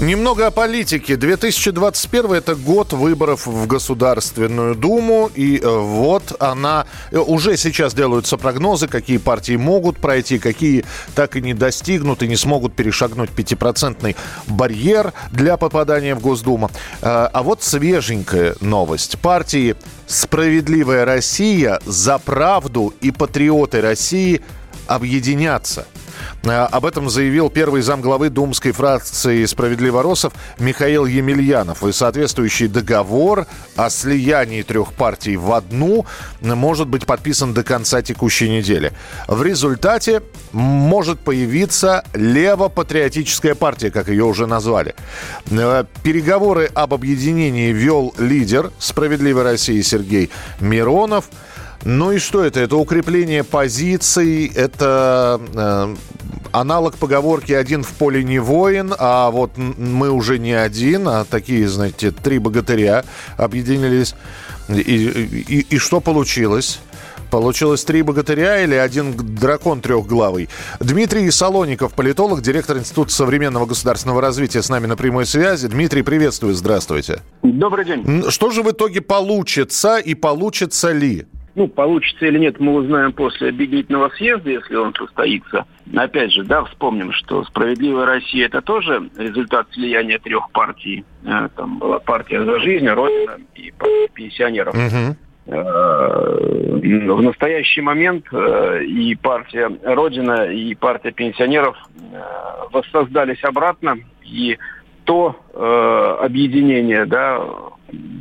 Немного о политике. 2021 это год выборов в Государственную Думу. И э, вот она... э, Уже сейчас делаются прогнозы, какие партии могут пройти, какие так и не достигнут и не смогут перешагнуть пятипроцентный барьер для попадания в Госдуму. Э, А вот свеженькая новость. Партии «Справедливая Россия», «За правду» и «Патриоты России» объединятся. Э, Об этом заявил первый замглавы думской фракции «Справедливоросов» Михаил Емельянов. И соответствующий договор о слиянии трех партий в одну может быть подписан до конца текущей недели. В результате может появиться лево-патриотическая партия, как ее уже назвали. Э, Переговоры об объединении вел лидер «Справедливой России» Сергей Миронов. Ну и что это? Это укрепление позиций, это э, аналог поговорки «один в поле не воин», а вот мы уже не один, а такие, знаете, три богатыря объединились. И, и- и что получилось? Получилось три богатыря или один дракон трехглавый? Дмитрий Солоников, политолог, директор Института современного государственного развития, с нами на прямой связи. Дмитрий, приветствую, здравствуйте. Добрый день. Что же в итоге получится и получится ли? Ну, получится или нет, мы узнаем после объединительного съезда, если он состоится. Опять же, да, вспомним, что «Справедливая Россия» — это тоже результат слияния трех партий. Э, Там была партия «За жизнь», «Родина» и партия пенсионеров. Э, В настоящий момент э, и партия «Родина», и партия пенсионеров воссоздались обратно. И то э, объединение, да,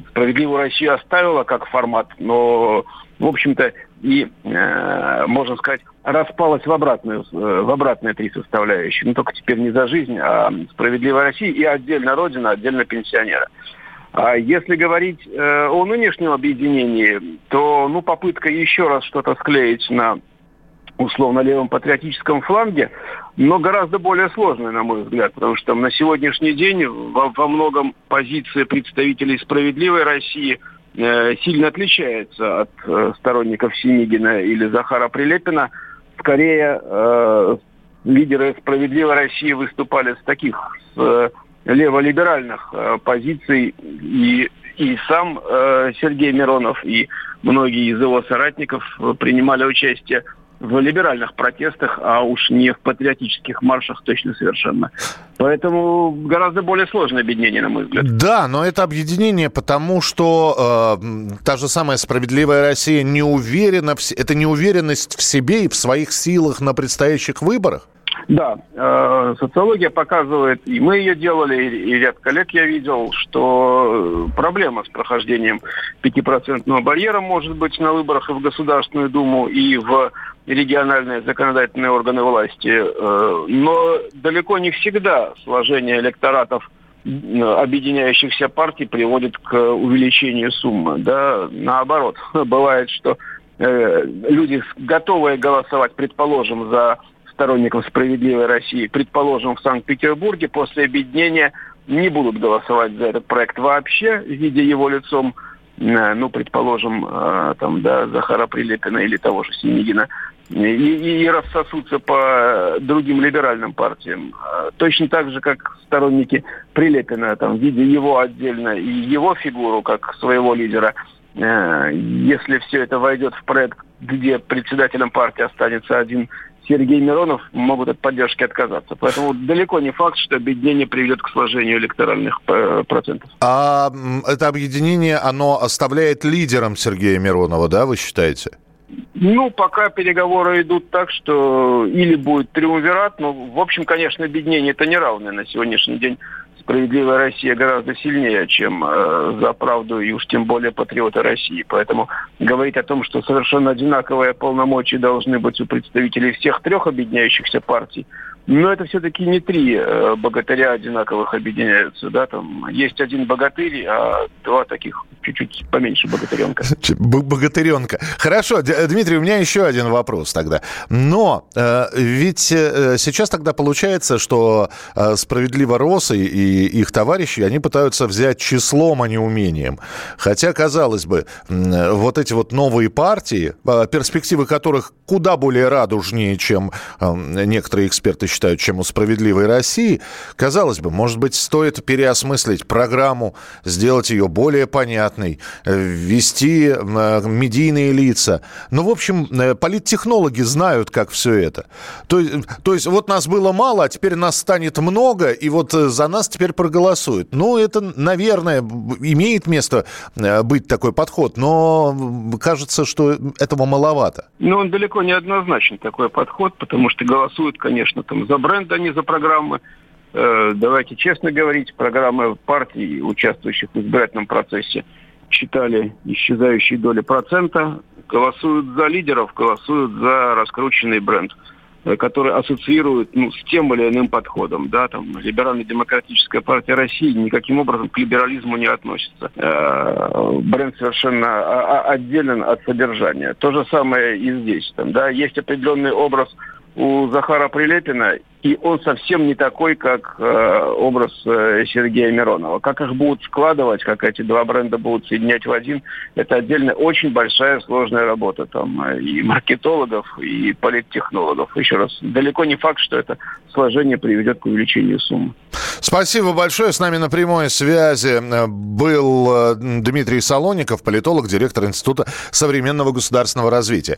«Справедливую Россию» оставила как формат, но, в общем-то, и, э, можно сказать, распалась в обратную, э, в обратные три составляющие. Ну, только теперь не за жизнь, а «Справедливая Россия» и отдельно «Родина», отдельно пенсионеры. А если говорить э, о нынешнем объединении, то ну, попытка еще раз что-то склеить на условно левом патриотическом фланге, но гораздо более сложная, на мой взгляд, потому что на сегодняшний день во, во многом позиция представителей справедливой России сильно отличается от э, сторонников Синигина или Захара Прилепина. Скорее, э, лидеры справедливой России выступали с таких с, э, леволиберальных э, позиций и и сам э, Сергей Миронов и многие из его соратников э, принимали участие в либеральных протестах, а уж не в патриотических маршах точно совершенно. Поэтому гораздо более сложное объединение, на мой взгляд. Да, но это объединение, потому что э, та же самая справедливая Россия не уверена, в, это неуверенность в себе и в своих силах на предстоящих выборах. Да, э, социология показывает, и мы ее делали, и, и ряд коллег я видел, что э, проблема с прохождением пятипроцентного барьера может быть на выборах и в Государственную Думу, и в региональные законодательные органы власти. Э, но далеко не всегда сложение электоратов объединяющихся партий приводит к увеличению суммы. Да? Наоборот, бывает, что э, люди, готовые голосовать, предположим, за сторонников справедливой России, предположим, в Санкт-Петербурге, после объединения не будут голосовать за этот проект вообще, видя его лицом, э, ну, предположим, там, да, Захара Прилепина или того же Синегина, и, и- рассосутся по другим либеральным партиям. Э, Точно так же, как сторонники Прилепина, там, видя его отдельно и его фигуру как своего лидера, э, если все это войдет в проект, где председателем партии останется один Сергей Миронов, могут от поддержки отказаться. Поэтому далеко не факт, что объединение приведет к сложению электоральных э, процентов. А это объединение, оно оставляет лидером Сергея Миронова, да, вы считаете? Ну, пока переговоры идут так, что или будет триумвират, ну, в общем, конечно, объединение это неравное на сегодняшний день. Справедливая Россия гораздо сильнее, чем э, за правду и уж тем более патриоты России. Поэтому говорить о том, что совершенно одинаковые полномочия должны быть у представителей всех трех объединяющихся партий, Но это все-таки не три э, богатыря одинаковых объединяются, да, там есть один богатырь, а два таких чуть-чуть поменьше богатыренка. Богатыренка. Хорошо, Дмитрий, у меня еще один вопрос тогда. Но э, ведь э, сейчас тогда получается, что э, справедливо Росы и их товарищи, они пытаются взять числом, а не умением. Хотя, казалось бы, э, вот эти вот новые партии, э, перспективы которых куда более радужнее, чем э, некоторые эксперты считают, чем у «Справедливой России», казалось бы, может быть, стоит переосмыслить программу, сделать ее более понятной, э, ввести э, медийные лица. Ну, в общем, э, политтехнологи знают, как все это. То, то есть вот нас было мало, а теперь нас станет много, и вот за нас теперь проголосуют. Ну, это, наверное, имеет место быть такой подход, но кажется, что этого маловато. Ну, он далеко не однозначен, такой подход, потому что голосуют, конечно, там за бренд, а не за программы давайте честно говорить, программы партий, участвующих в избирательном процессе, считали исчезающие доли процента, голосуют за лидеров, голосуют за раскрученный бренд, э, который ассоциирует ну, с тем или иным подходом. Да, там, Либерально-демократическая партия России никаким образом к либерализму не относится. Э, бренд совершенно отделен от содержания. То же самое и здесь. Там, да, есть определенный образ у Захара Прилепина, и он совсем не такой, как э, образ э, Сергея Миронова. Как их будут складывать, как эти два бренда будут соединять в один, это отдельно очень большая сложная работа там э, и маркетологов, и политтехнологов. Еще раз, далеко не факт, что это сложение приведет к увеличению суммы. Спасибо большое. С нами на прямой связи э, был э, Дмитрий Солоников, политолог, директор Института современного государственного развития.